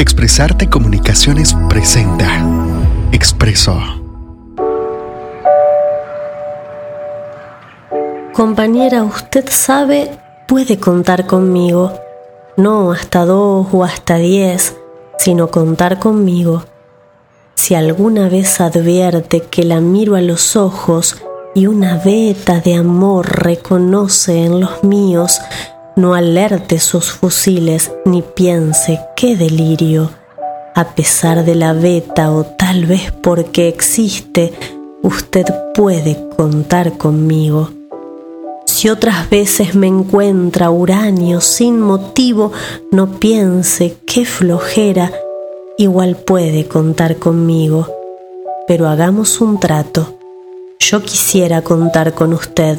Expresarte Comunicaciones presenta Expreso. Compañera, usted sabe, puede contar conmigo. No hasta dos o hasta diez, sino contar conmigo. Si alguna vez advierte que la miro a los ojos y una veta de amor reconoce en los míos, no alerte sus fusiles ni piense qué delirio. A pesar de la veta o tal vez porque existe, usted puede contar conmigo. Si otras veces me encuentra uranio sin motivo, no piense qué flojera, igual puede contar conmigo. Pero hagamos un trato. Yo quisiera contar con usted.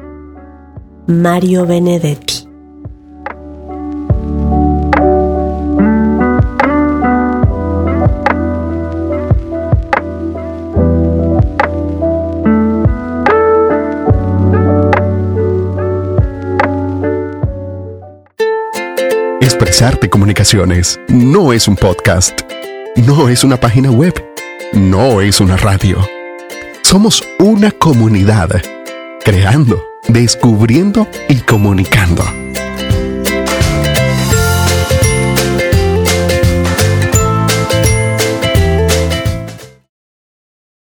Mario Benedetti. Expresarte Comunicaciones no es un podcast, no es una página web, no es una radio. Somos una comunidad creando descubriendo y comunicando.